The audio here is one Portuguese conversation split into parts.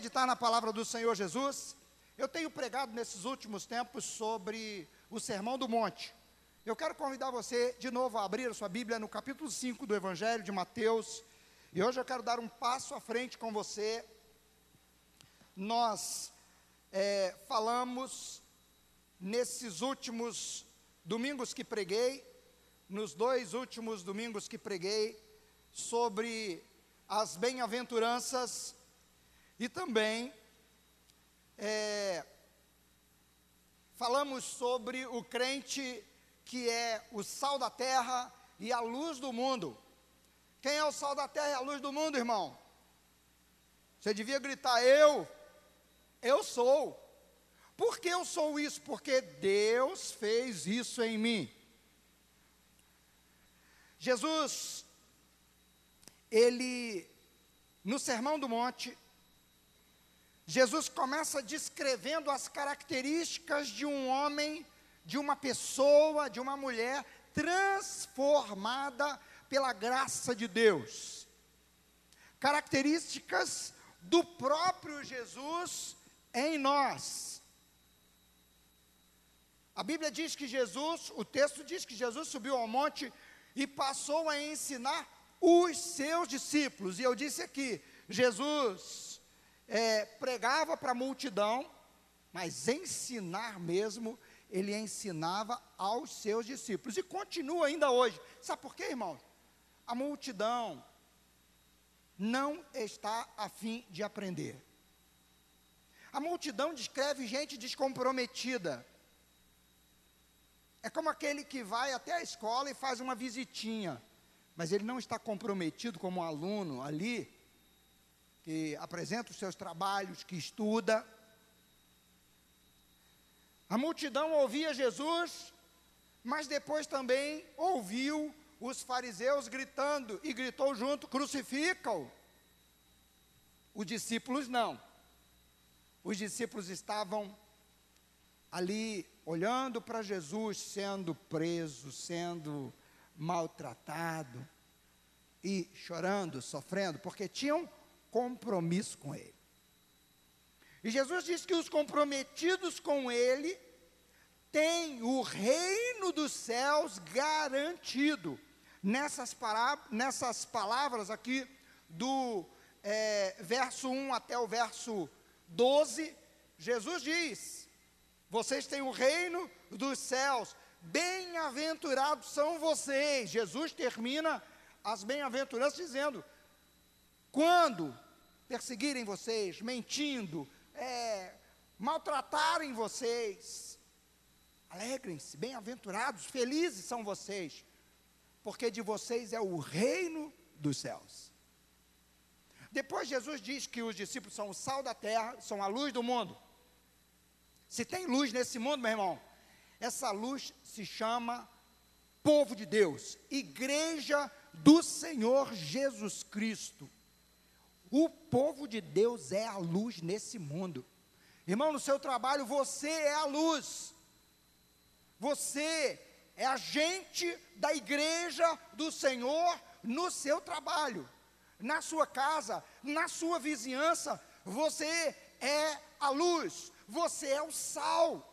meditar na palavra do Senhor Jesus? Eu tenho pregado nesses últimos tempos sobre o Sermão do Monte. Eu quero convidar você de novo a abrir a sua Bíblia no capítulo 5 do Evangelho de Mateus. E hoje eu quero dar um passo à frente com você. Nós é, falamos nesses últimos domingos que preguei, nos dois últimos domingos que preguei, sobre as bem-aventuranças e também é, falamos sobre o crente que é o sal da terra e a luz do mundo. Quem é o sal da terra e a luz do mundo, irmão? Você devia gritar: Eu, eu sou. Por que eu sou isso? Porque Deus fez isso em mim. Jesus, ele, no Sermão do Monte, Jesus começa descrevendo as características de um homem, de uma pessoa, de uma mulher transformada pela graça de Deus. Características do próprio Jesus em nós. A Bíblia diz que Jesus, o texto diz que Jesus subiu ao monte e passou a ensinar os seus discípulos. E eu disse aqui, Jesus é, pregava para a multidão, mas ensinar mesmo, ele ensinava aos seus discípulos. E continua ainda hoje. Sabe por quê, irmão? A multidão não está a fim de aprender. A multidão descreve gente descomprometida. É como aquele que vai até a escola e faz uma visitinha, mas ele não está comprometido como aluno ali que apresenta os seus trabalhos, que estuda. A multidão ouvia Jesus, mas depois também ouviu os fariseus gritando e gritou junto: crucificam. Os discípulos não. Os discípulos estavam ali olhando para Jesus sendo preso, sendo maltratado e chorando, sofrendo, porque tinham compromisso com Ele. E Jesus diz que os comprometidos com Ele têm o reino dos céus garantido. Nessas, nessas palavras aqui, do é, verso 1 até o verso 12, Jesus diz: Vocês têm o reino dos céus, bem-aventurados são vocês. Jesus termina as bem-aventuranças dizendo: quando perseguirem vocês, mentindo, é, maltratarem vocês, alegrem-se, bem-aventurados, felizes são vocês, porque de vocês é o reino dos céus. Depois Jesus diz que os discípulos são o sal da terra, são a luz do mundo. Se tem luz nesse mundo, meu irmão, essa luz se chama povo de Deus, igreja do Senhor Jesus Cristo. O povo de Deus é a luz nesse mundo. Irmão, no seu trabalho você é a luz. Você é agente da igreja do Senhor no seu trabalho, na sua casa, na sua vizinhança. Você é a luz, você é o sal.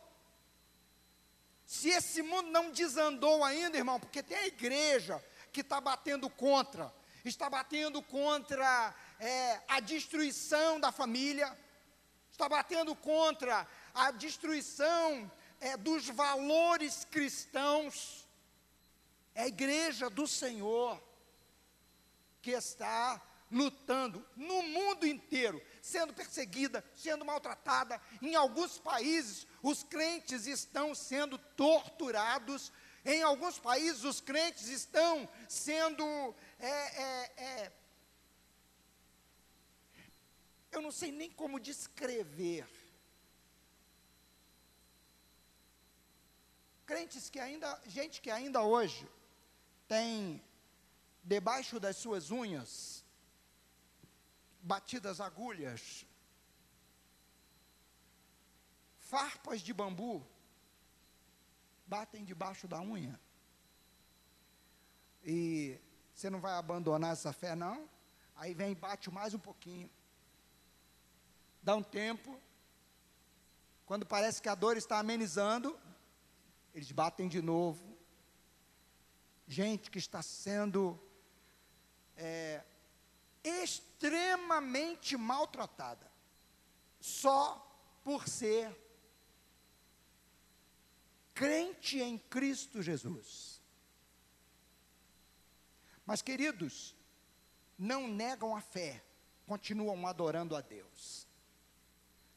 Se esse mundo não desandou ainda, irmão, porque tem a igreja que está batendo contra, está batendo contra é, a destruição da família, está batendo contra a destruição é, dos valores cristãos. É a igreja do Senhor que está lutando no mundo inteiro, sendo perseguida, sendo maltratada. Em alguns países, os crentes estão sendo torturados. Em alguns países, os crentes estão sendo é, é, é eu não sei nem como descrever. Crentes que ainda, gente que ainda hoje tem debaixo das suas unhas batidas agulhas, farpas de bambu batem debaixo da unha. E você não vai abandonar essa fé, não? Aí vem e bate mais um pouquinho dá um tempo, quando parece que a dor está amenizando, eles batem de novo. Gente que está sendo é, extremamente maltratada, só por ser crente em Cristo Jesus. Mas, queridos, não negam a fé, continuam adorando a Deus.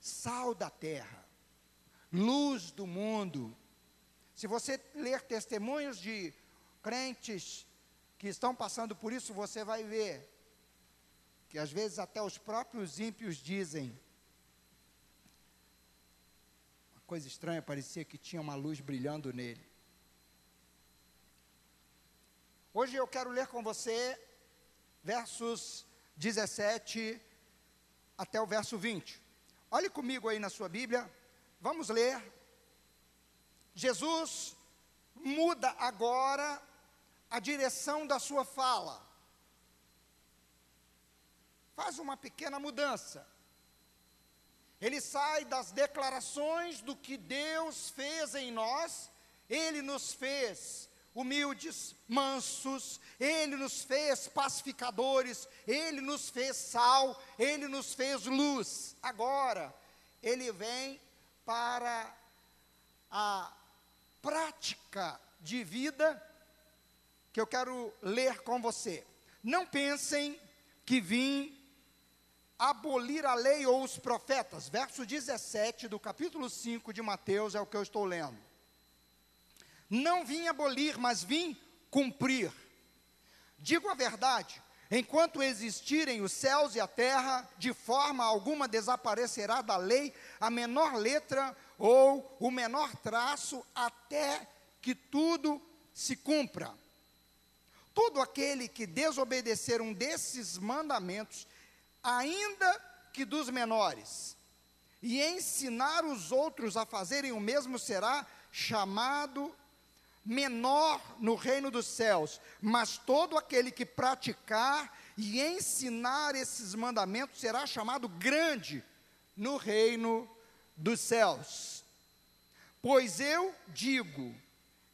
Sal da terra, luz do mundo. Se você ler testemunhos de crentes que estão passando por isso, você vai ver que às vezes até os próprios ímpios dizem. Uma coisa estranha, parecia que tinha uma luz brilhando nele. Hoje eu quero ler com você versos 17 até o verso 20. Olhe comigo aí na sua Bíblia, vamos ler. Jesus muda agora a direção da sua fala. Faz uma pequena mudança. Ele sai das declarações do que Deus fez em nós, ele nos fez humildes, mansos, Ele nos fez pacificadores, Ele nos fez sal, Ele nos fez luz. Agora, Ele vem para a prática de vida que eu quero ler com você. Não pensem que vim abolir a lei ou os profetas. Verso 17 do capítulo 5 de Mateus é o que eu estou lendo. Não vim abolir, mas vim cumprir. Digo a verdade: enquanto existirem os céus e a terra, de forma alguma desaparecerá da lei a menor letra ou o menor traço, até que tudo se cumpra. Todo aquele que desobedecer um desses mandamentos, ainda que dos menores, e ensinar os outros a fazerem o mesmo, será chamado menor no reino dos céus, mas todo aquele que praticar e ensinar esses mandamentos será chamado grande no reino dos céus. Pois eu digo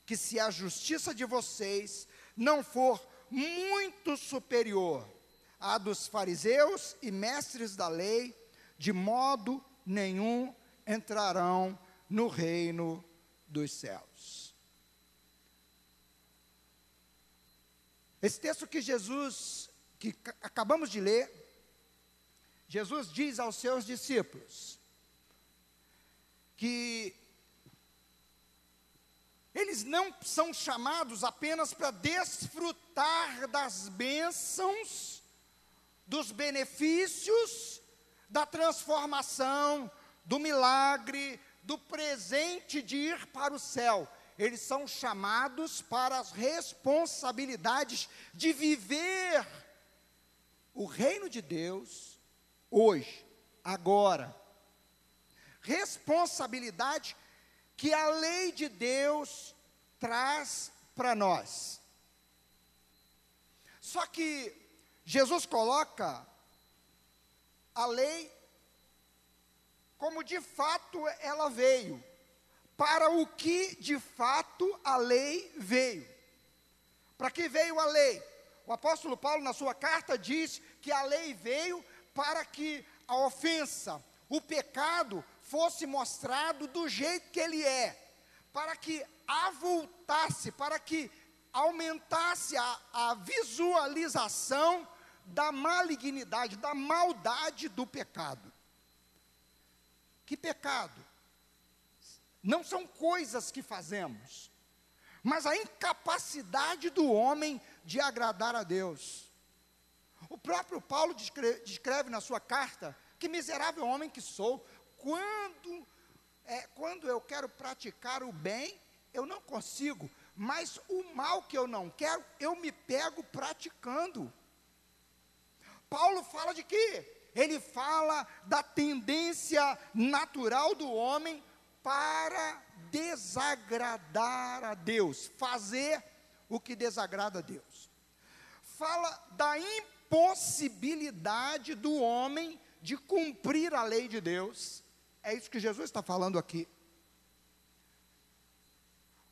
que se a justiça de vocês não for muito superior à dos fariseus e mestres da lei, de modo nenhum entrarão no reino dos céus. Esse texto que Jesus, que acabamos de ler, Jesus diz aos seus discípulos que eles não são chamados apenas para desfrutar das bênçãos, dos benefícios, da transformação, do milagre, do presente de ir para o céu eles são chamados para as responsabilidades de viver o reino de Deus hoje, agora. Responsabilidade que a lei de Deus traz para nós. Só que Jesus coloca a lei como de fato ela veio para o que de fato a lei veio. Para que veio a lei? O apóstolo Paulo, na sua carta, diz que a lei veio para que a ofensa, o pecado, fosse mostrado do jeito que ele é, para que avultasse, para que aumentasse a, a visualização da malignidade, da maldade do pecado. Que pecado? Não são coisas que fazemos, mas a incapacidade do homem de agradar a Deus. O próprio Paulo descreve, descreve na sua carta que miserável homem que sou, quando, é, quando eu quero praticar o bem, eu não consigo, mas o mal que eu não quero, eu me pego praticando. Paulo fala de quê? Ele fala da tendência natural do homem para desagradar a Deus, fazer o que desagrada a Deus. Fala da impossibilidade do homem de cumprir a lei de Deus. É isso que Jesus está falando aqui.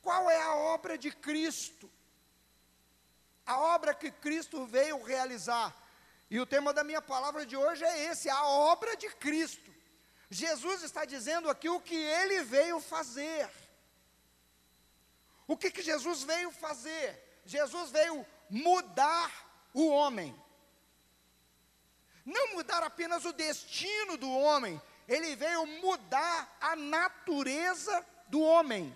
Qual é a obra de Cristo? A obra que Cristo veio realizar. E o tema da minha palavra de hoje é esse: a obra de Cristo. Jesus está dizendo aqui o que ele veio fazer. O que, que Jesus veio fazer? Jesus veio mudar o homem. Não mudar apenas o destino do homem, ele veio mudar a natureza do homem.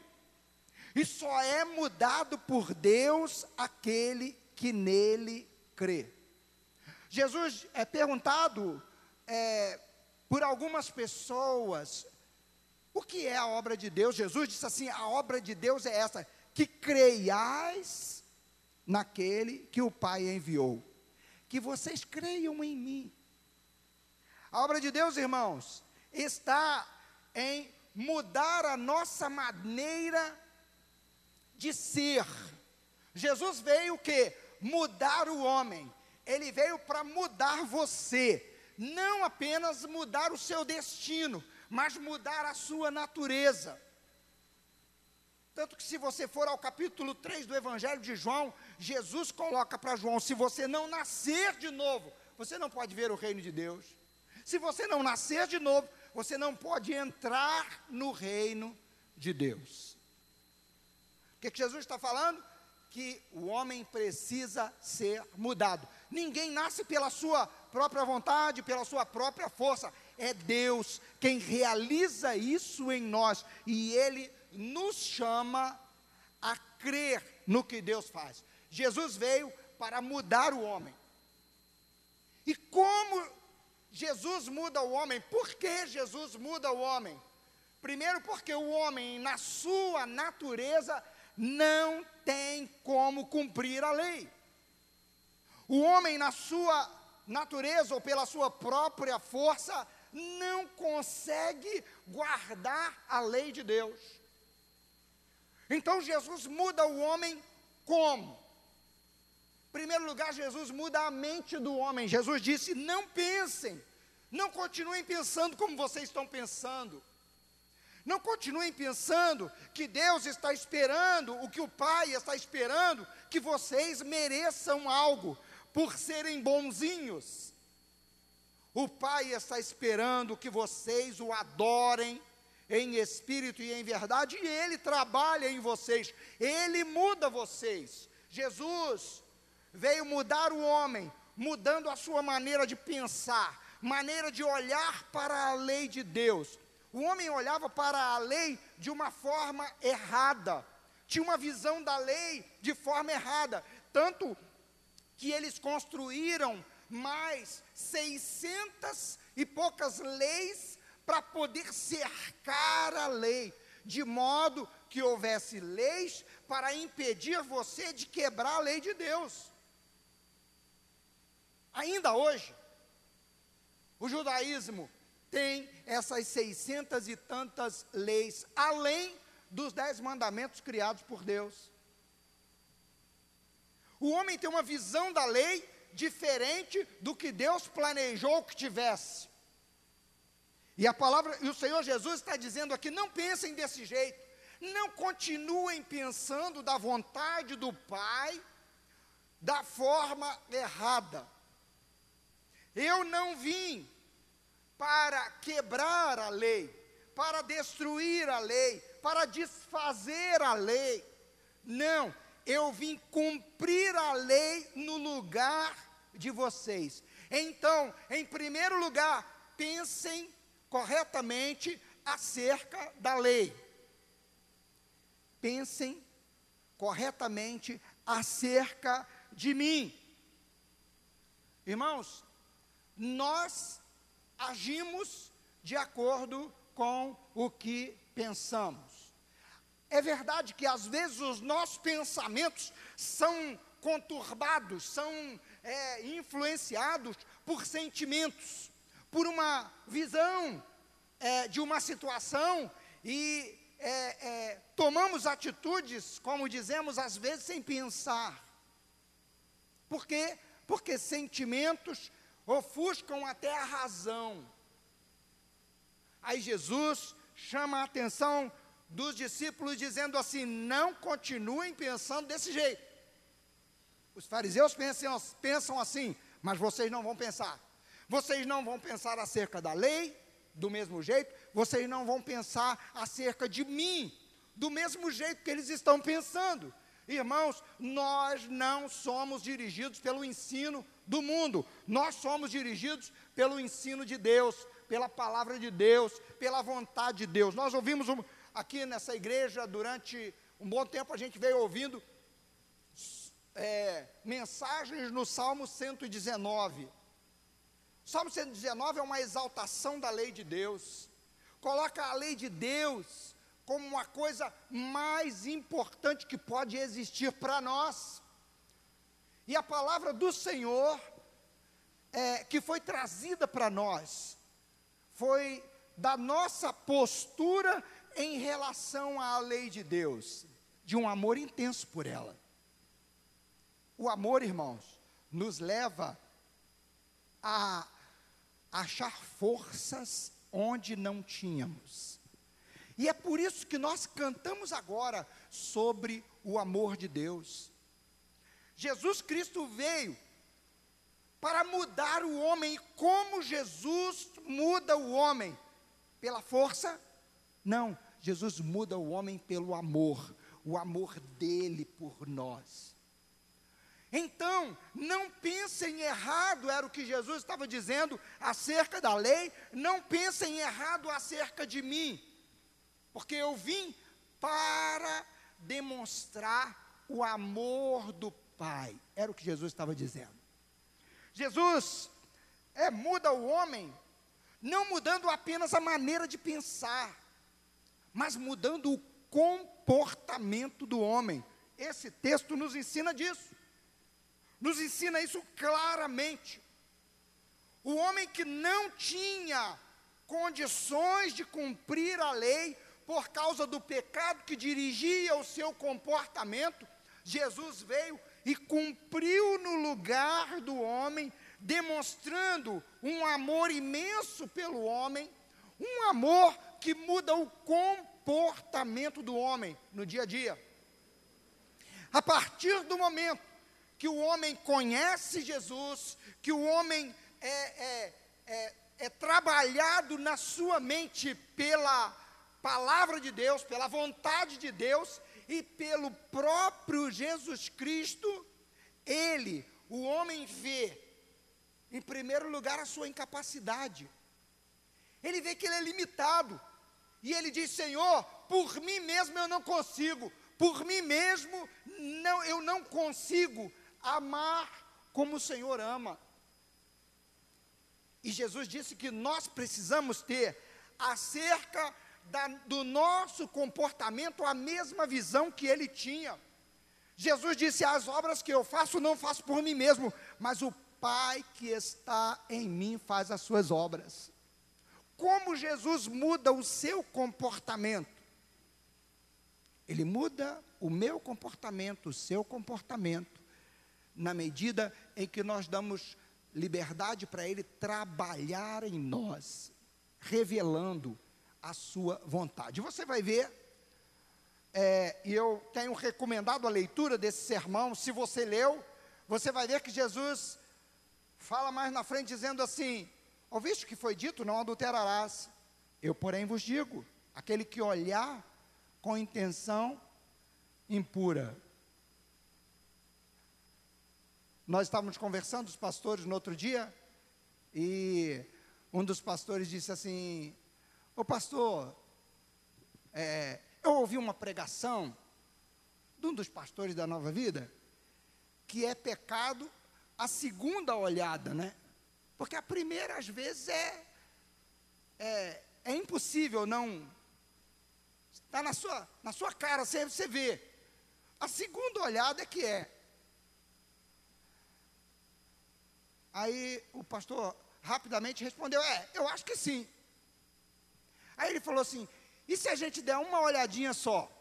E só é mudado por Deus aquele que nele crê. Jesus é perguntado é, por algumas pessoas o que é a obra de Deus. Jesus disse assim: a obra de Deus é essa, que creiais naquele que o Pai enviou, que vocês creiam em mim. A obra de Deus, irmãos, está em mudar a nossa maneira de ser. Jesus veio o que? Mudar o homem. Ele veio para mudar você, não apenas mudar o seu destino, mas mudar a sua natureza. Tanto que se você for ao capítulo 3 do Evangelho de João, Jesus coloca para João: se você não nascer de novo, você não pode ver o reino de Deus. Se você não nascer de novo, você não pode entrar no reino de Deus. O que, que Jesus está falando? Que o homem precisa ser mudado. Ninguém nasce pela sua própria vontade, pela sua própria força. É Deus quem realiza isso em nós. E Ele nos chama a crer no que Deus faz. Jesus veio para mudar o homem. E como Jesus muda o homem. Por que Jesus muda o homem? Primeiro, porque o homem, na sua natureza, não tem como cumprir a lei. O homem, na sua natureza ou pela sua própria força, não consegue guardar a lei de Deus. Então Jesus muda o homem como? Em primeiro lugar, Jesus muda a mente do homem. Jesus disse: Não pensem, não continuem pensando como vocês estão pensando. Não continuem pensando que Deus está esperando, o que o Pai está esperando, que vocês mereçam algo por serem bonzinhos. O Pai está esperando que vocês o adorem em espírito e em verdade, e Ele trabalha em vocês, Ele muda vocês. Jesus veio mudar o homem, mudando a sua maneira de pensar, maneira de olhar para a lei de Deus. O homem olhava para a lei de uma forma errada, tinha uma visão da lei de forma errada, tanto que eles construíram mais 600 e poucas leis para poder cercar a lei, de modo que houvesse leis para impedir você de quebrar a lei de Deus. Ainda hoje, o judaísmo tem essas seiscentas e tantas leis, além dos dez mandamentos criados por Deus. O homem tem uma visão da lei diferente do que Deus planejou que tivesse. E a palavra, e o Senhor Jesus está dizendo aqui: não pensem desse jeito, não continuem pensando da vontade do Pai da forma errada. Eu não vim para quebrar a lei, para destruir a lei, para desfazer a lei. Não, eu vim cumprir a lei no lugar de vocês. Então, em primeiro lugar, pensem corretamente acerca da lei. Pensem corretamente acerca de mim. Irmãos, nós agimos de acordo com o que pensamos. É verdade que às vezes os nossos pensamentos são conturbados, são é, influenciados por sentimentos, por uma visão é, de uma situação e é, é tomamos atitudes, como dizemos às vezes, sem pensar. Por quê? Porque sentimentos ofuscam até a razão. Aí Jesus chama a atenção dos discípulos, dizendo assim: não continuem pensando desse jeito. Os fariseus pensam, pensam assim, mas vocês não vão pensar. Vocês não vão pensar acerca da lei, do mesmo jeito, vocês não vão pensar acerca de mim, do mesmo jeito que eles estão pensando. Irmãos, nós não somos dirigidos pelo ensino do mundo, nós somos dirigidos pelo ensino de Deus, pela palavra de Deus, pela vontade de Deus. Nós ouvimos um, aqui nessa igreja durante um bom tempo, a gente veio ouvindo é, mensagens no Salmo 119. Salmo 119 é uma exaltação da lei de Deus, coloca a lei de Deus como uma coisa mais importante que pode existir para nós. E a palavra do Senhor, é, que foi trazida para nós, foi da nossa postura em relação à lei de Deus, de um amor intenso por ela. O amor, irmãos, nos leva a achar forças onde não tínhamos. E é por isso que nós cantamos agora sobre o amor de Deus. Jesus Cristo veio para mudar o homem. E como Jesus muda o homem? Pela força? Não, Jesus muda o homem pelo amor, o amor dele por nós. Então, não pensem errado, era o que Jesus estava dizendo acerca da lei, não pensem errado acerca de mim, porque eu vim para demonstrar o amor do Pai, era o que Jesus estava dizendo. Jesus é, muda o homem, não mudando apenas a maneira de pensar, mas mudando o comportamento do homem. Esse texto nos ensina disso, nos ensina isso claramente. O homem que não tinha condições de cumprir a lei por causa do pecado que dirigia o seu comportamento, Jesus veio e cumpriu no lugar do homem, demonstrando um amor imenso pelo homem, um amor que muda o comportamento do homem no dia a dia. A partir do momento que o homem conhece Jesus, que o homem é, é, é, é trabalhado na sua mente pela palavra de Deus, pela vontade de Deus, e pelo próprio Jesus Cristo, ele, o homem vê, em primeiro lugar, a sua incapacidade. Ele vê que ele é limitado. E ele diz: Senhor, por mim mesmo eu não consigo, por mim mesmo não, eu não consigo amar como o Senhor ama. E Jesus disse que nós precisamos ter acerca da, do nosso comportamento a mesma visão que ele tinha. Jesus disse: As obras que eu faço, não faço por mim mesmo, mas o Pai que está em mim faz as suas obras. Como Jesus muda o seu comportamento? Ele muda o meu comportamento, o seu comportamento, na medida em que nós damos liberdade para Ele trabalhar em nós, revelando a sua vontade. Você vai ver, é, e eu tenho recomendado a leitura desse sermão, se você leu, você vai ver que Jesus fala mais na frente dizendo assim: Ouviste que foi dito? Não adulterarás. Eu, porém, vos digo: aquele que olhar com intenção impura. Nós estávamos conversando, os pastores, no outro dia, e um dos pastores disse assim: Ô pastor, é, eu ouvi uma pregação de um dos pastores da Nova Vida, que é pecado a segunda olhada, né? Porque a primeira, às vezes, é, é, é impossível não. Está na sua, na sua cara, você, você vê. A segunda olhada é que é. Aí o pastor rapidamente respondeu: É, eu acho que sim. Aí ele falou assim: e se a gente der uma olhadinha só?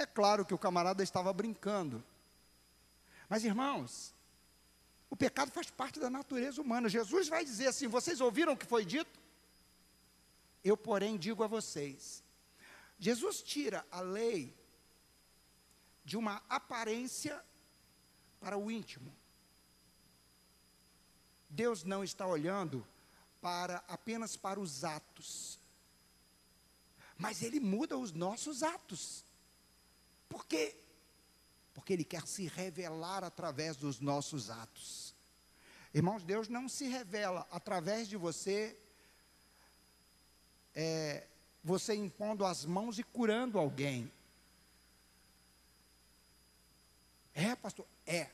É claro que o camarada estava brincando. Mas, irmãos, o pecado faz parte da natureza humana. Jesus vai dizer assim: vocês ouviram o que foi dito? Eu, porém, digo a vocês. Jesus tira a lei de uma aparência para o íntimo. Deus não está olhando para apenas para os atos. Mas ele muda os nossos atos. Por quê? Porque ele quer se revelar através dos nossos atos. Irmãos, Deus não se revela através de você, é, você impondo as mãos e curando alguém. É, pastor? É.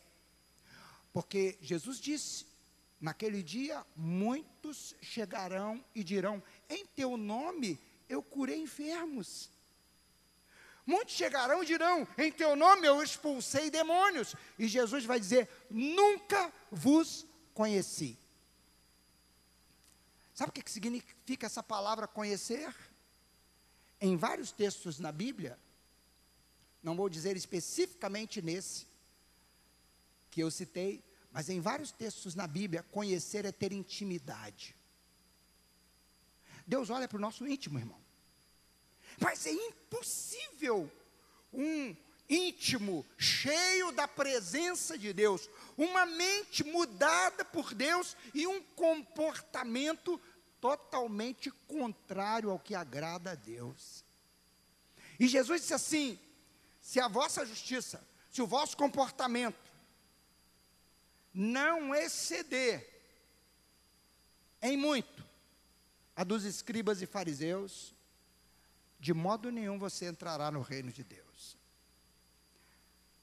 Porque Jesus disse: Naquele dia, muitos chegarão e dirão: Em teu nome eu curei enfermos. Muitos chegarão e dirão: Em teu nome eu expulsei demônios. E Jesus vai dizer: Nunca vos conheci. Sabe o que significa essa palavra conhecer? Em vários textos na Bíblia, não vou dizer especificamente nesse que eu citei, mas em vários textos na Bíblia, conhecer é ter intimidade. Deus olha para o nosso íntimo, irmão. Mas é impossível um íntimo cheio da presença de Deus, uma mente mudada por Deus e um comportamento totalmente contrário ao que agrada a Deus. E Jesus disse assim: se a vossa justiça, se o vosso comportamento não exceder em muito a dos escribas e fariseus, de modo nenhum você entrará no reino de Deus.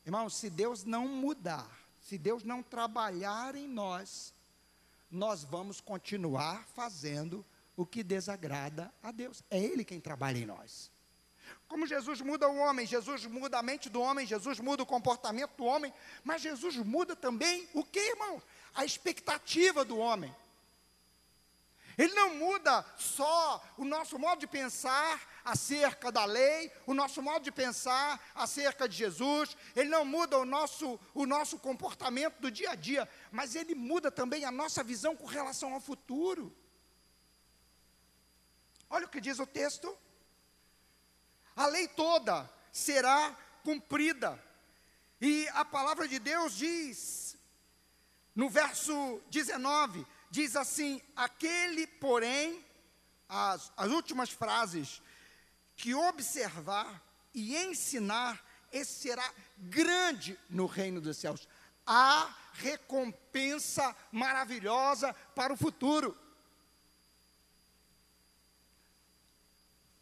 Irmão, se Deus não mudar, se Deus não trabalhar em nós, nós vamos continuar fazendo o que desagrada a Deus. É Ele quem trabalha em nós. Como Jesus muda o homem, Jesus muda a mente do homem, Jesus muda o comportamento do homem, mas Jesus muda também o que, irmão? A expectativa do homem. Ele não muda só o nosso modo de pensar acerca da lei, o nosso modo de pensar acerca de Jesus, ele não muda o nosso, o nosso comportamento do dia a dia, mas ele muda também a nossa visão com relação ao futuro. Olha o que diz o texto a lei toda será cumprida. E a palavra de Deus diz, no verso 19, diz assim: aquele, porém, as, as últimas frases, que observar e ensinar, esse será grande no reino dos céus. Há recompensa maravilhosa para o futuro.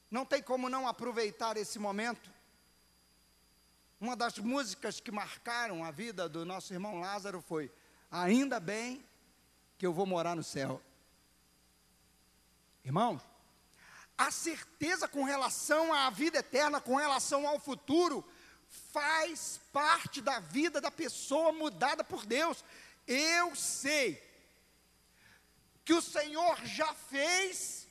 Não tem como não aproveitar esse momento. Uma das músicas que marcaram a vida do nosso irmão Lázaro foi: Ainda bem que eu vou morar no céu. Irmãos, a certeza com relação à vida eterna, com relação ao futuro, faz parte da vida da pessoa mudada por Deus. Eu sei que o Senhor já fez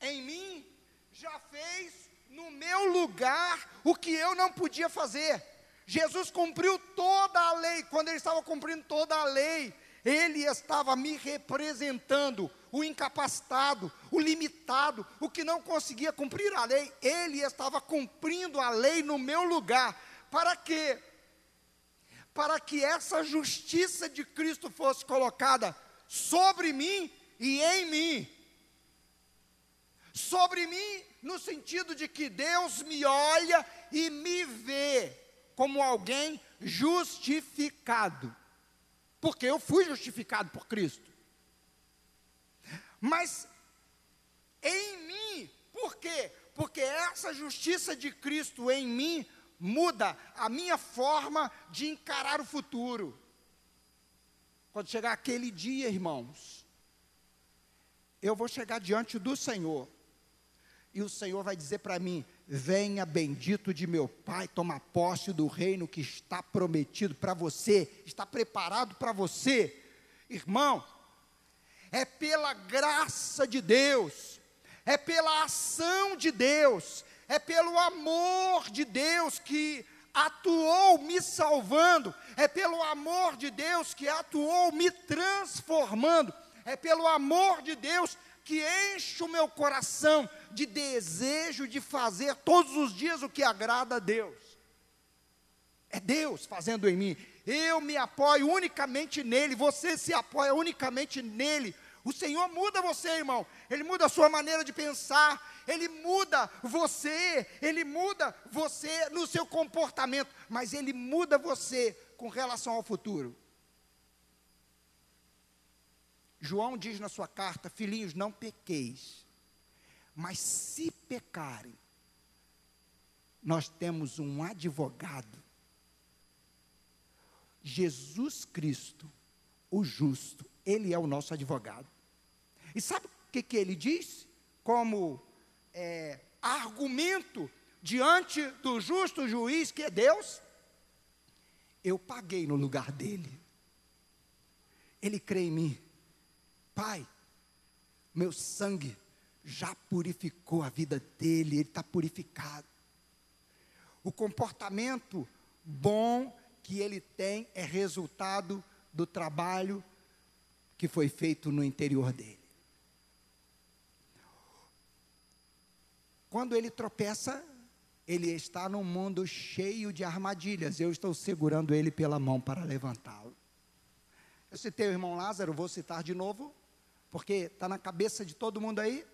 em mim já fez no meu lugar o que eu não podia fazer. Jesus cumpriu toda a lei. Quando ele estava cumprindo toda a lei, ele estava me representando, o incapacitado, o limitado, o que não conseguia cumprir a lei. Ele estava cumprindo a lei no meu lugar. Para quê? Para que essa justiça de Cristo fosse colocada sobre mim e em mim. Sobre mim no sentido de que Deus me olha e me vê como alguém justificado, porque eu fui justificado por Cristo. Mas em mim, por quê? Porque essa justiça de Cristo em mim muda a minha forma de encarar o futuro. Quando chegar aquele dia, irmãos, eu vou chegar diante do Senhor e o Senhor vai dizer para mim: Venha, bendito de meu Pai, toma posse do reino que está prometido para você, está preparado para você. Irmão, é pela graça de Deus, é pela ação de Deus, é pelo amor de Deus que atuou me salvando, é pelo amor de Deus que atuou me transformando, é pelo amor de Deus que enche o meu coração de desejo de fazer todos os dias o que agrada a Deus. É Deus fazendo em mim. Eu me apoio unicamente nele, você se apoia unicamente nele. O Senhor muda você, irmão. Ele muda a sua maneira de pensar, ele muda você, ele muda você no seu comportamento, mas ele muda você com relação ao futuro. João diz na sua carta: Filhinhos, não pequeis, mas se pecarem, nós temos um advogado, Jesus Cristo, o justo, ele é o nosso advogado. E sabe o que, que ele diz? Como é, argumento diante do justo juiz que é Deus? Eu paguei no lugar dele. Ele crê em mim. Pai, meu sangue já purificou a vida dele, ele está purificado. O comportamento bom que ele tem é resultado do trabalho que foi feito no interior dele. Quando ele tropeça, ele está num mundo cheio de armadilhas. Eu estou segurando ele pela mão para levantá-lo. Eu citei o irmão Lázaro, vou citar de novo, porque está na cabeça de todo mundo aí.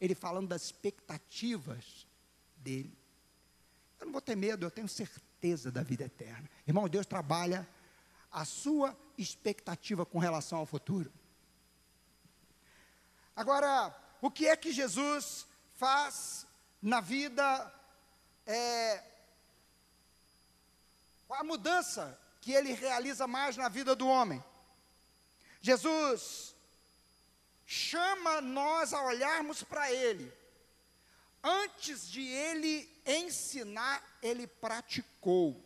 Ele falando das expectativas dele. Eu não vou ter medo, eu tenho certeza da vida eterna. Irmão, Deus trabalha a sua expectativa com relação ao futuro. Agora, o que é que Jesus faz na vida, é, a mudança que ele realiza mais na vida do homem. Jesus chama nós a olharmos para ele. Antes de ele ensinar, ele praticou.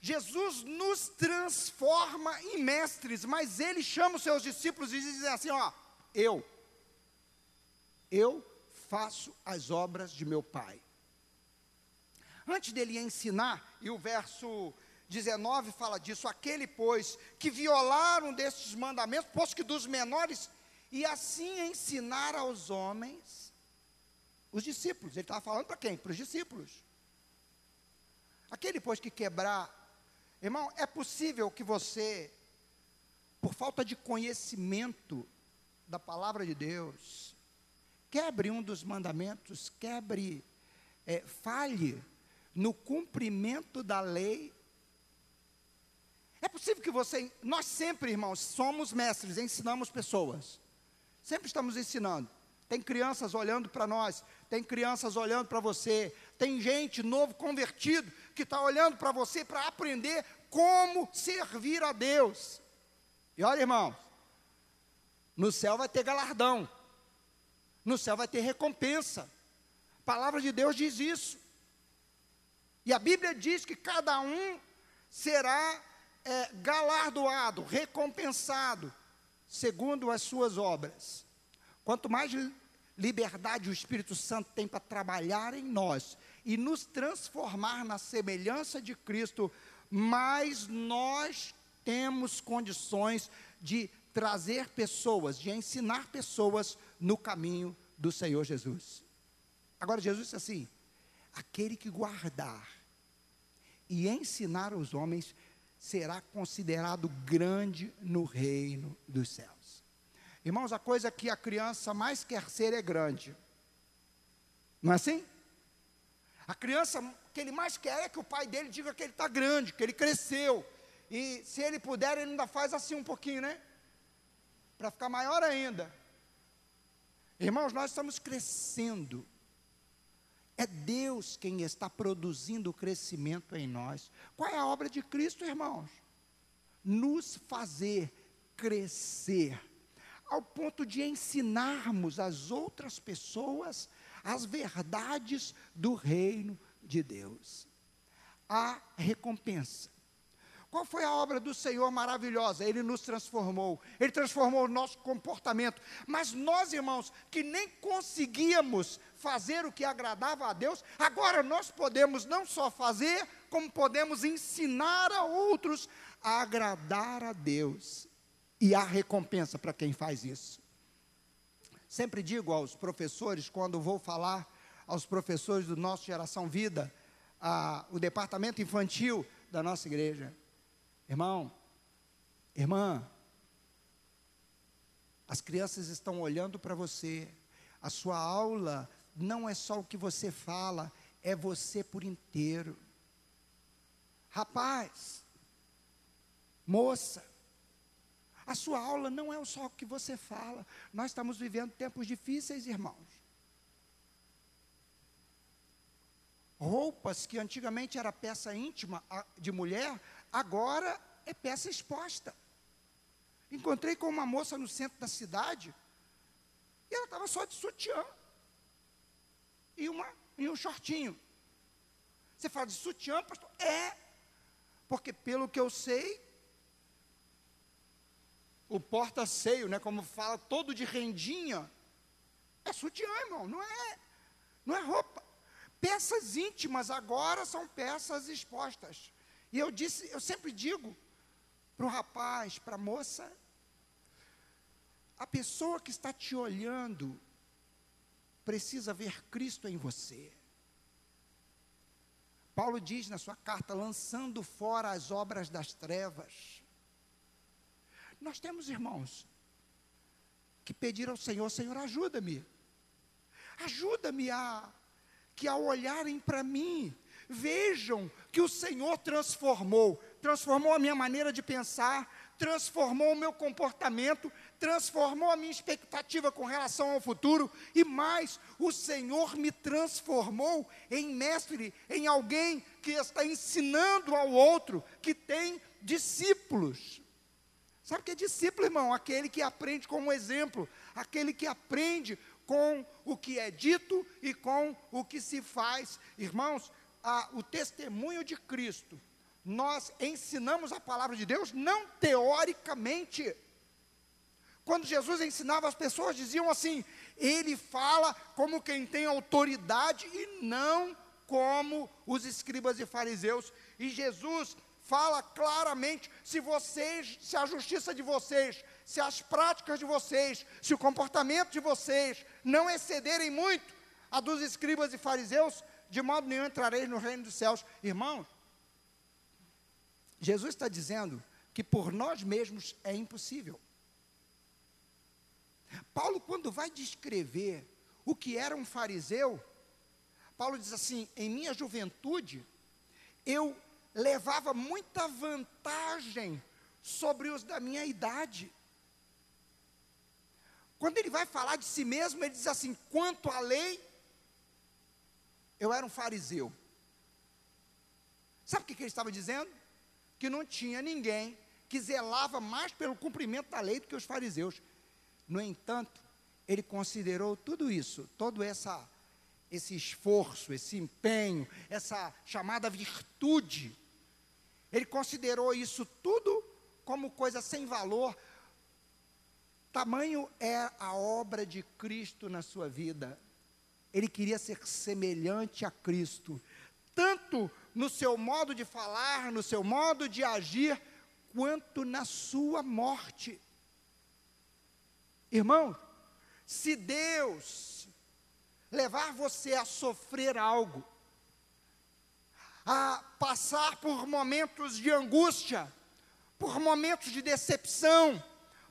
Jesus nos transforma em mestres, mas ele chama os seus discípulos e diz assim: Ó, eu eu faço as obras de meu Pai. Antes dele ensinar, e o verso 19 fala disso: aquele, pois, que violaram destes mandamentos, posto que dos menores, e assim ensinar aos homens, os discípulos. Ele estava falando para quem? Para os discípulos. Aquele, pois, que quebrar. Irmão, é possível que você, por falta de conhecimento da palavra de Deus, quebre um dos mandamentos, quebre, é, falhe no cumprimento da lei. É possível que você, nós sempre, irmãos, somos mestres, ensinamos pessoas, sempre estamos ensinando. Tem crianças olhando para nós, tem crianças olhando para você, tem gente novo convertido que está olhando para você para aprender como servir a Deus. E olha, irmão, no céu vai ter galardão. No céu vai ter recompensa. A palavra de Deus diz isso. E a Bíblia diz que cada um será é, galardoado, recompensado, segundo as suas obras. Quanto mais liberdade o Espírito Santo tem para trabalhar em nós e nos transformar na semelhança de Cristo, mais nós temos condições de trazer pessoas, de ensinar pessoas no caminho do Senhor Jesus. Agora, Jesus disse assim: aquele que guardar e ensinar os homens será considerado grande no reino dos céus. Irmãos, a coisa que a criança mais quer ser é grande. Não é assim? A criança que ele mais quer é que o pai dele diga que ele está grande, que ele cresceu. E se ele puder, ele ainda faz assim um pouquinho, né? Para ficar maior ainda. Irmãos, nós estamos crescendo. É Deus quem está produzindo o crescimento em nós. Qual é a obra de Cristo, irmãos? Nos fazer crescer, ao ponto de ensinarmos às outras pessoas as verdades do reino de Deus. A recompensa qual foi a obra do Senhor maravilhosa? Ele nos transformou, Ele transformou o nosso comportamento. Mas nós, irmãos, que nem conseguíamos fazer o que agradava a Deus, agora nós podemos não só fazer, como podemos ensinar a outros a agradar a Deus. E há recompensa para quem faz isso. Sempre digo aos professores, quando vou falar aos professores do nosso Geração Vida, a, o departamento infantil da nossa igreja, irmão, irmã, as crianças estão olhando para você, a sua aula não é só o que você fala, é você por inteiro. Rapaz, moça, a sua aula não é só o que você fala. Nós estamos vivendo tempos difíceis, irmãos. Roupas que antigamente era peça íntima de mulher, agora é peça exposta. Encontrei com uma moça no centro da cidade, e ela estava só de sutiã e, uma, e um shortinho. Você fala de sutiã, pastor? É, porque pelo que eu sei, o porta-seio, né, como fala, todo de rendinha, é sutiã, irmão, não é, não é roupa. Peças íntimas agora são peças expostas. E eu disse, eu sempre digo para o rapaz, para a moça, a pessoa que está te olhando precisa ver Cristo em você. Paulo diz na sua carta, lançando fora as obras das trevas, nós temos irmãos que pedir ao Senhor, Senhor, ajuda-me. Ajuda-me a que ao olharem para mim, vejam que o Senhor transformou, transformou a minha maneira de pensar, transformou o meu comportamento, transformou a minha expectativa com relação ao futuro e mais, o Senhor me transformou em mestre, em alguém que está ensinando ao outro, que tem discípulos. Sabe o que é discípulo, irmão? Aquele que aprende com um exemplo, aquele que aprende com o que é dito e com o que se faz. Irmãos, a, o testemunho de Cristo, nós ensinamos a palavra de Deus não teoricamente. Quando Jesus ensinava, as pessoas diziam assim: ele fala como quem tem autoridade e não como os escribas e fariseus. E Jesus fala claramente se vocês, se a justiça de vocês, se as práticas de vocês, se o comportamento de vocês não excederem muito a dos escribas e fariseus, de modo nenhum entrareis no reino dos céus. Irmãos, Jesus está dizendo que por nós mesmos é impossível. Paulo, quando vai descrever o que era um fariseu, Paulo diz assim: em minha juventude, eu levava muita vantagem sobre os da minha idade. Quando ele vai falar de si mesmo, ele diz assim: quanto à lei, eu era um fariseu. Sabe o que, ele estava dizendo? Que não tinha ninguém que zelava mais pelo cumprimento da lei do que os fariseus. No entanto, ele considerou tudo isso, toda essa esse esforço, esse empenho, essa chamada virtude ele considerou isso tudo como coisa sem valor. Tamanho é a obra de Cristo na sua vida. Ele queria ser semelhante a Cristo, tanto no seu modo de falar, no seu modo de agir, quanto na sua morte. Irmão, se Deus levar você a sofrer algo, a passar por momentos de angústia, por momentos de decepção,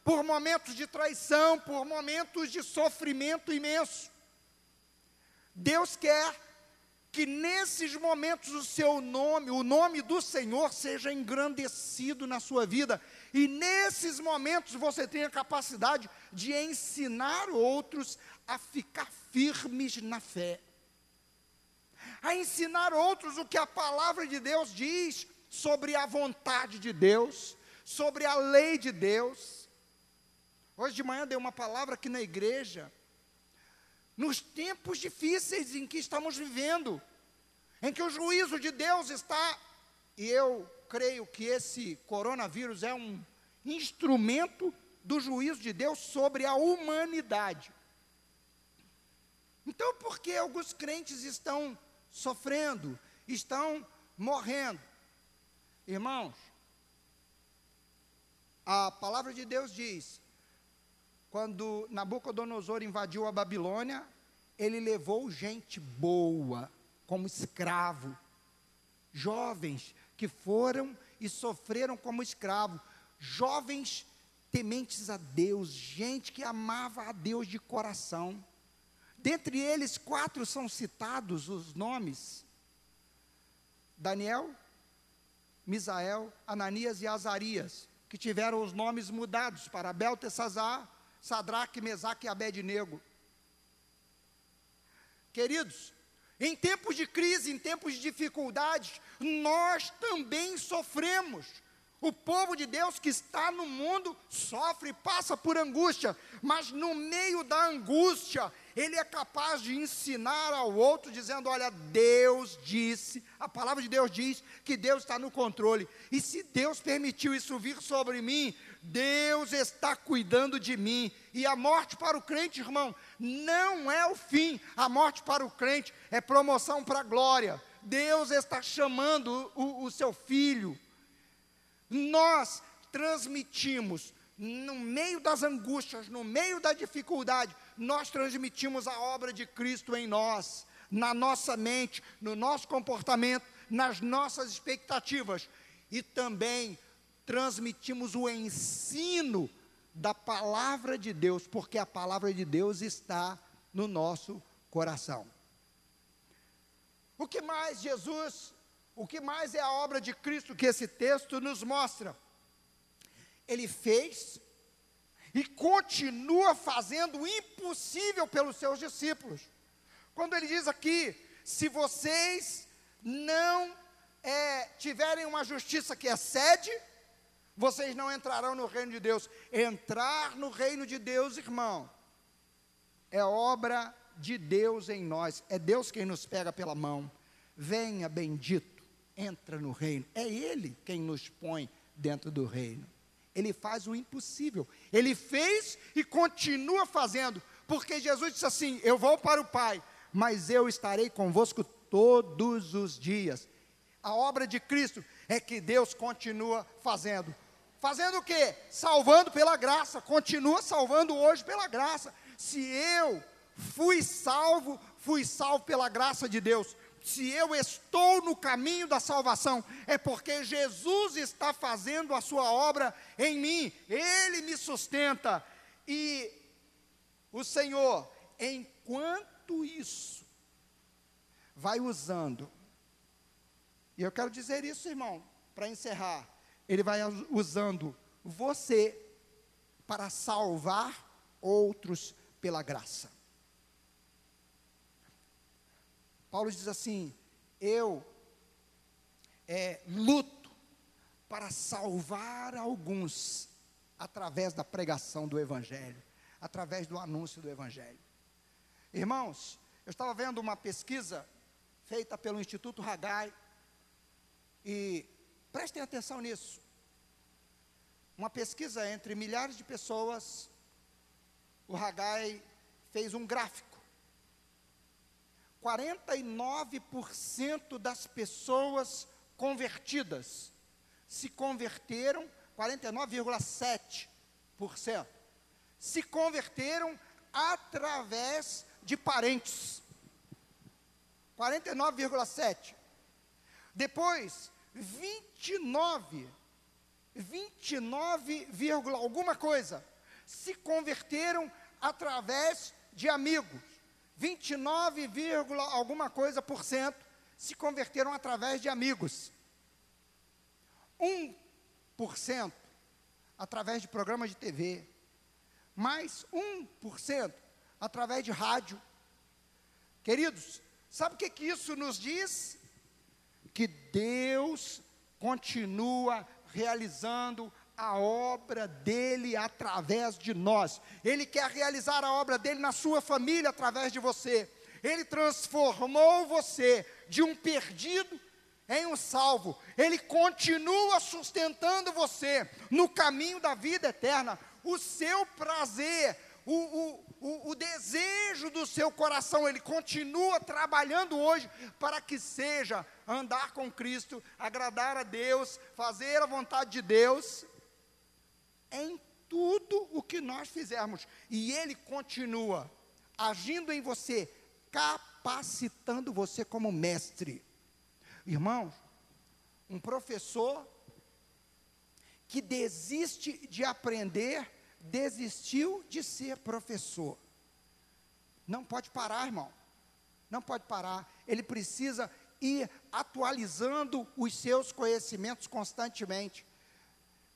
por momentos de traição, por momentos de sofrimento imenso. Deus quer que nesses momentos o seu nome, o nome do Senhor, seja engrandecido na sua vida, e nesses momentos você tenha capacidade de ensinar outros a ficar firmes na fé a ensinar outros o que a palavra de Deus diz sobre a vontade de Deus, sobre a lei de Deus. Hoje de manhã dei uma palavra aqui na igreja, nos tempos difíceis em que estamos vivendo, em que o juízo de Deus está, e eu creio que esse coronavírus é um instrumento do juízo de Deus sobre a humanidade. Então, por que alguns crentes estão sofrendo, estão morrendo? Irmãos, a palavra de Deus diz: quando Nabucodonosor invadiu a Babilônia, ele levou gente boa como escravo, jovens que foram e sofreram como escravo, jovens tementes a Deus, gente que amava a Deus de coração. Dentre eles, quatro são citados os nomes: Daniel, Misael, Ananias e Azarias, que tiveram os nomes mudados para Beltesazar, Sadraque, Mesaque e Abednego. Queridos, em tempos de crise, em tempos de dificuldades, nós também sofremos. O povo de Deus que está no mundo sofre, passa por angústia, mas no meio da angústia, ele é capaz de ensinar ao outro, dizendo: Olha, Deus disse, a palavra de Deus diz que Deus está no controle, e se Deus permitiu isso vir sobre mim, Deus está cuidando de mim. E a morte para o crente, irmão, não é o fim, a morte para o crente é promoção para a glória. Deus está chamando o, o seu filho nós transmitimos, no meio das angústias, no meio da dificuldade, nós transmitimos a obra de Cristo em nós, na nossa mente, no nosso comportamento, nas nossas expectativas e também transmitimos o ensino da palavra de Deus, porque a palavra de Deus está no nosso coração. O que mais Jesus o que mais é a obra de Cristo que esse texto nos mostra? Ele fez e continua fazendo o impossível pelos seus discípulos. Quando ele diz aqui: se vocês não é, tiverem uma justiça que excede, vocês não entrarão no reino de Deus. Entrar no reino de Deus, irmão, é obra de Deus em nós. É Deus quem nos pega pela mão. Venha, bendito entra no reino. É Ele quem nos põe dentro do reino. Ele faz o impossível. Ele fez e continua fazendo, porque Jesus disse assim: Eu vou para o Pai, mas eu estarei convosco todos os dias. A obra de Cristo é que Deus continua fazendo. Fazendo o quê? Salvando pela graça, continua salvando hoje pela graça. Se eu fui salvo, fui salvo pela graça de Deus se eu estou no caminho da salvação, é porque Jesus está fazendo a sua obra em mim, Ele me sustenta. E o Senhor, enquanto isso, vai usando, e eu quero dizer isso, irmão, para encerrar, Ele vai usando você para salvar outros pela graça. Paulo diz assim: Eu é, luto para salvar alguns através da pregação do Evangelho, através do anúncio do Evangelho. Irmãos, eu estava vendo uma pesquisa feita pelo Instituto Hagai, e prestem atenção nisso. Uma pesquisa entre milhares de pessoas, o Hagai fez um gráfico 49% das pessoas convertidas se converteram, 49,7% se converteram através de parentes. 49,7. Depois, 29, 29, alguma coisa, se converteram através de amigos. 29, alguma coisa por cento se converteram através de amigos. 1% através de programas de TV. Mais 1% através de rádio. Queridos, sabe o que, que isso nos diz? Deus continua realizando a obra dele através de nós. Ele quer realizar a obra dele na sua família através de você. Ele transformou você de um perdido em um salvo. Ele continua sustentando você no caminho da vida eterna. O seu prazer, o, o, o, o, desejo do seu coração, ele continua trabalhando hoje para que seja andar com Cristo, agradar a Deus, fazer a vontade de Deus, em tudo o que nós fizermos. E ele continua agindo em você, capacitando você como mestre. Irmãos, um professor que desiste de aprender, desistiu de ser professor. Não pode parar, irmão. Não pode parar. Ele precisa ir atualizando os seus conhecimentos constantemente.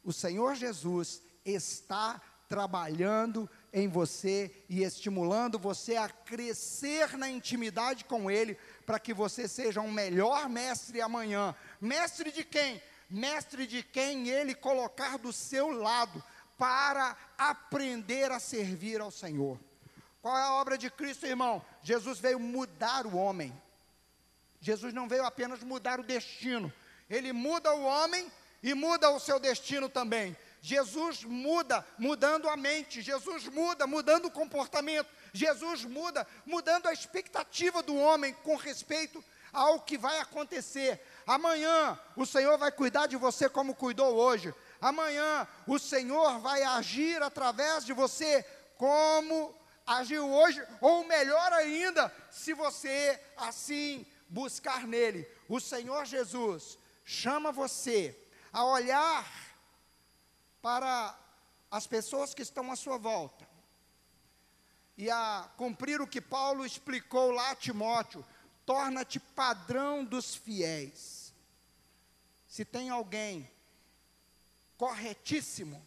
O Senhor Jesus está trabalhando em você e estimulando você a crescer na intimidade com Ele, para que você seja um melhor mestre amanhã. Mestre de quem? Mestre de quem Ele colocar do seu lado, para aprender a servir ao Senhor. Qual é a obra de Cristo, irmão? Jesus veio mudar o homem. Jesus não veio apenas mudar o destino, ele muda o homem e muda o seu destino também. Jesus muda, mudando a mente, Jesus muda, mudando o comportamento, Jesus muda, mudando a expectativa do homem com respeito ao que vai acontecer. Amanhã o Senhor vai cuidar de você como cuidou hoje. Amanhã o Senhor vai agir através de você como agiu hoje, ou melhor ainda, se você assim buscar nele. O Senhor Jesus chama você a olhar para as pessoas que estão à sua volta e a cumprir o que Paulo explicou lá a Timóteo: torna-te padrão dos fiéis. Se tem alguém corretíssimo,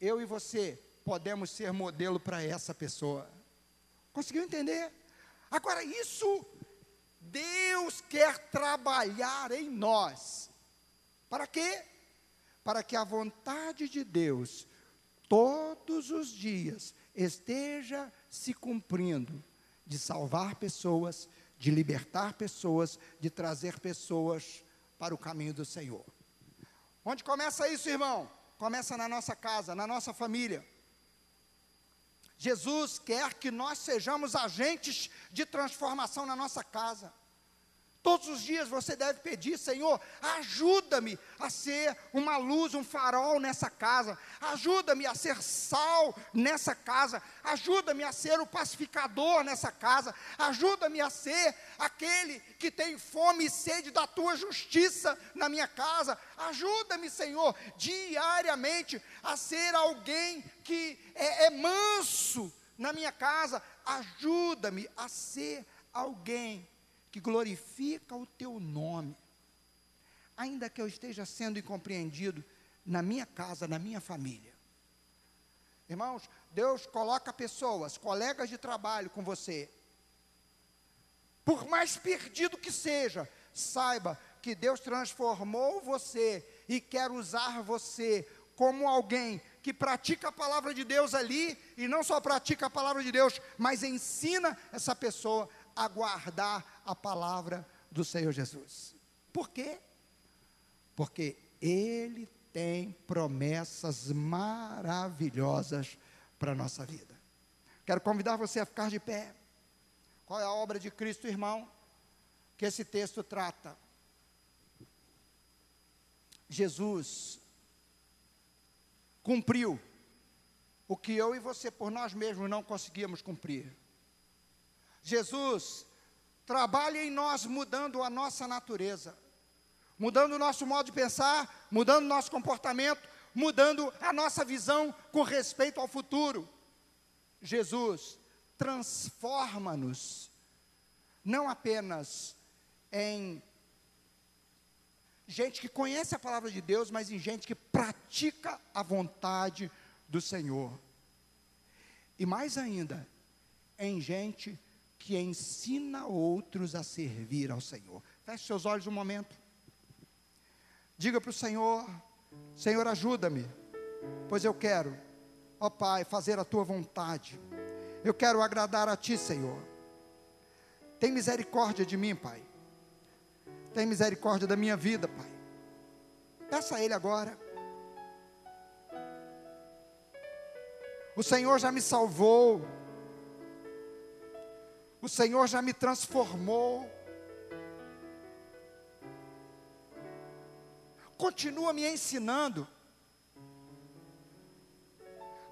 eu e você podemos ser modelo para essa pessoa. Conseguiu entender? Agora, isso Deus quer trabalhar em nós. Para quê? para que a vontade de Deus, todos os dias, esteja se cumprindo de salvar pessoas, de libertar pessoas, de trazer pessoas para o caminho do Senhor. Onde começa isso, irmão? Começa na nossa casa, na nossa família. Jesus quer que nós sejamos agentes de transformação na nossa casa. Todos os dias você deve pedir, Senhor, ajuda-me a ser uma luz, um farol nessa casa, ajuda-me a ser sal nessa casa, ajuda-me a ser o pacificador nessa casa, ajuda-me a ser aquele que tem fome e sede da tua justiça na minha casa, ajuda-me, Senhor, diariamente a ser alguém que é, é manso na minha casa, ajuda-me a ser alguém que glorifica o teu nome, ainda que eu esteja sendo incompreendido na minha casa, na minha família. Irmãos, Deus coloca pessoas, colegas de trabalho com você. Por mais perdido que seja, saiba que Deus transformou você e quer usar você como alguém que pratica a palavra de Deus ali e não só pratica a palavra de Deus, mas ensina essa pessoa a guardar a palavra do Senhor Jesus. Por quê? Porque Ele tem promessas maravilhosas para a nossa vida. Quero convidar você a ficar de pé. Qual é a obra de Cristo, irmão? Que esse texto trata. Jesus cumpriu o que eu e você por nós mesmos não conseguíamos cumprir. Jesus trabalha em nós mudando a nossa natureza, mudando o nosso modo de pensar, mudando o nosso comportamento, mudando a nossa visão com respeito ao futuro. Jesus transforma-nos, não apenas em gente que conhece a palavra de Deus, mas em gente que pratica a vontade do Senhor. E mais ainda, em gente que ensina outros a servir ao Senhor. Feche seus olhos um momento. Diga para o Senhor: Senhor, ajuda-me, pois eu quero, ó Pai, fazer a tua vontade. Eu quero agradar a Ti, Senhor. Tem misericórdia de mim, Pai. Tem misericórdia da minha vida, Pai. Peça a Ele agora. O Senhor já me salvou. O Senhor já me transformou. Continua me ensinando.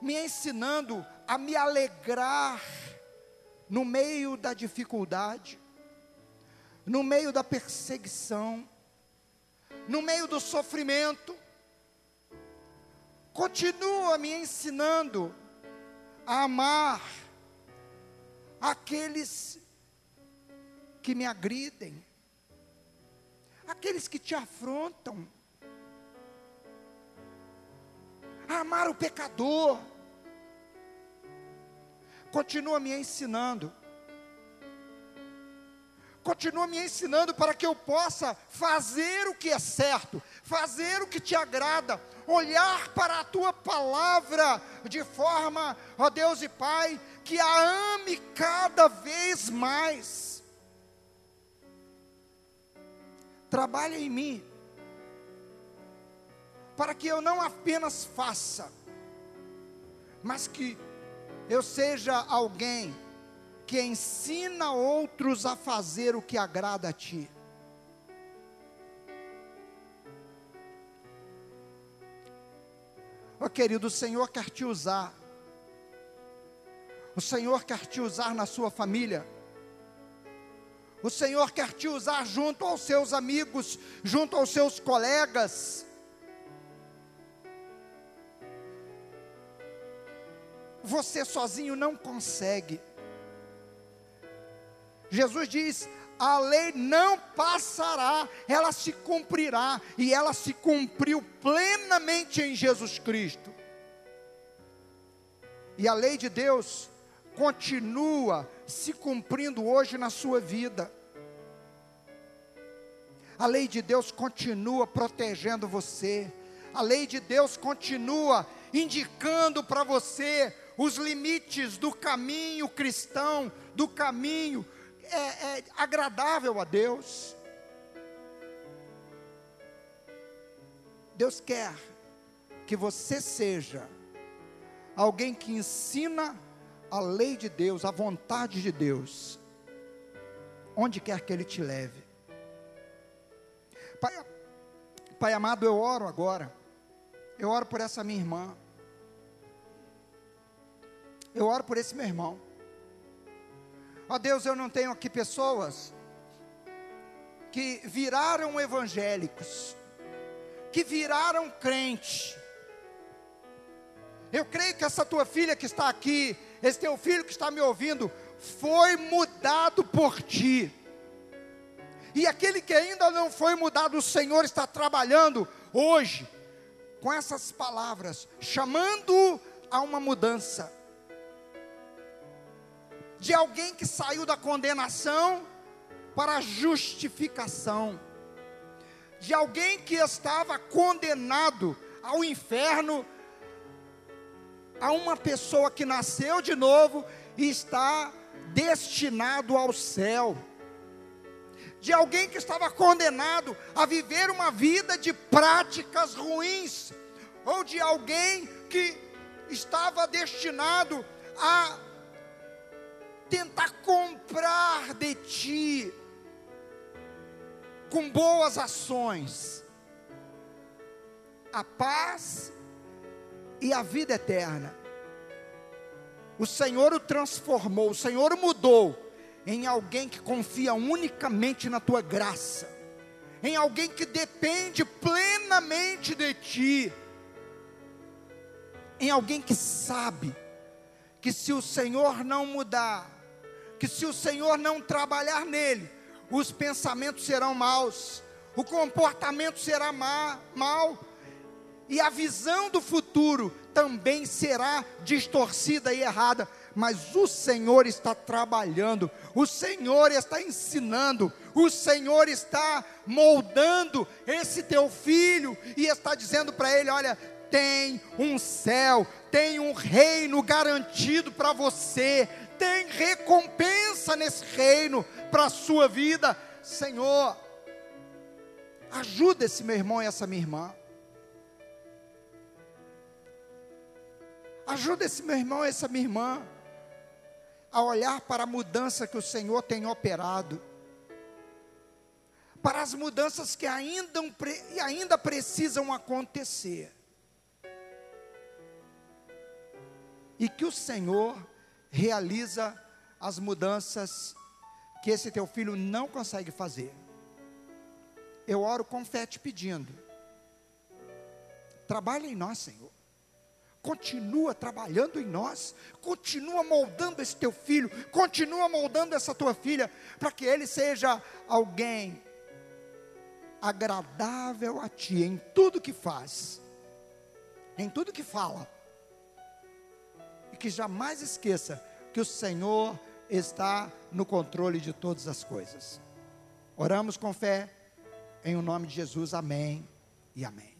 Me ensinando a me alegrar no meio da dificuldade, no meio da perseguição, no meio do sofrimento. Continua me ensinando a amar aqueles que me agridem, aqueles que te afrontam, amar o pecador. Continua me ensinando. Continua me ensinando para que eu possa fazer o que é certo, fazer o que te agrada, olhar para a tua palavra de forma, ó Deus e Pai, que a ame cada vez mais. Trabalha em mim, para que eu não apenas faça, mas que eu seja alguém que ensina outros a fazer o que agrada a ti. Oh, querido, o Senhor quer te usar. O Senhor quer te usar na sua família. O Senhor quer te usar junto aos seus amigos, junto aos seus colegas. Você sozinho não consegue. Jesus diz: a lei não passará, ela se cumprirá, e ela se cumpriu plenamente em Jesus Cristo. E a lei de Deus continua se cumprindo hoje na sua vida. A lei de Deus continua protegendo você. A lei de Deus continua indicando para você os limites do caminho cristão, do caminho é, é agradável a Deus. Deus quer que você seja alguém que ensina a lei de Deus, a vontade de Deus, onde quer que Ele te leve. Pai, Pai amado, eu oro agora, eu oro por essa minha irmã, eu oro por esse meu irmão. Ó oh, Deus, eu não tenho aqui pessoas que viraram evangélicos, que viraram crente. Eu creio que essa tua filha que está aqui, esse teu filho que está me ouvindo, foi mudado por ti. E aquele que ainda não foi mudado, o Senhor está trabalhando hoje com essas palavras, chamando a uma mudança de alguém que saiu da condenação para a justificação, de alguém que estava condenado ao inferno, a uma pessoa que nasceu de novo e está destinado ao céu, de alguém que estava condenado a viver uma vida de práticas ruins, ou de alguém que estava destinado a tentar comprar de ti com boas ações. A paz e a vida eterna. O Senhor o transformou, o Senhor o mudou em alguém que confia unicamente na tua graça, em alguém que depende plenamente de ti, em alguém que sabe que se o Senhor não mudar, que se o Senhor não trabalhar nele, os pensamentos serão maus, o comportamento será má, mal, e a visão do futuro também será distorcida e errada. Mas o Senhor está trabalhando, o Senhor está ensinando, o Senhor está moldando esse teu filho e está dizendo para ele: olha, tem um céu, tem um reino garantido para você, tem recompensa nesse reino para a sua vida. Senhor, ajuda esse meu irmão e essa minha irmã. Ajuda esse meu irmão, essa minha irmã, a olhar para a mudança que o Senhor tem operado, para as mudanças que ainda, ainda precisam acontecer. E que o Senhor realiza as mudanças que esse teu filho não consegue fazer. Eu oro com fé te pedindo. Trabalha em nós, Senhor continua trabalhando em nós, continua moldando esse teu filho, continua moldando essa tua filha, para que ele seja alguém agradável a ti em tudo que faz, em tudo que fala, e que jamais esqueça que o Senhor está no controle de todas as coisas. Oramos com fé, em o nome de Jesus, amém e amém.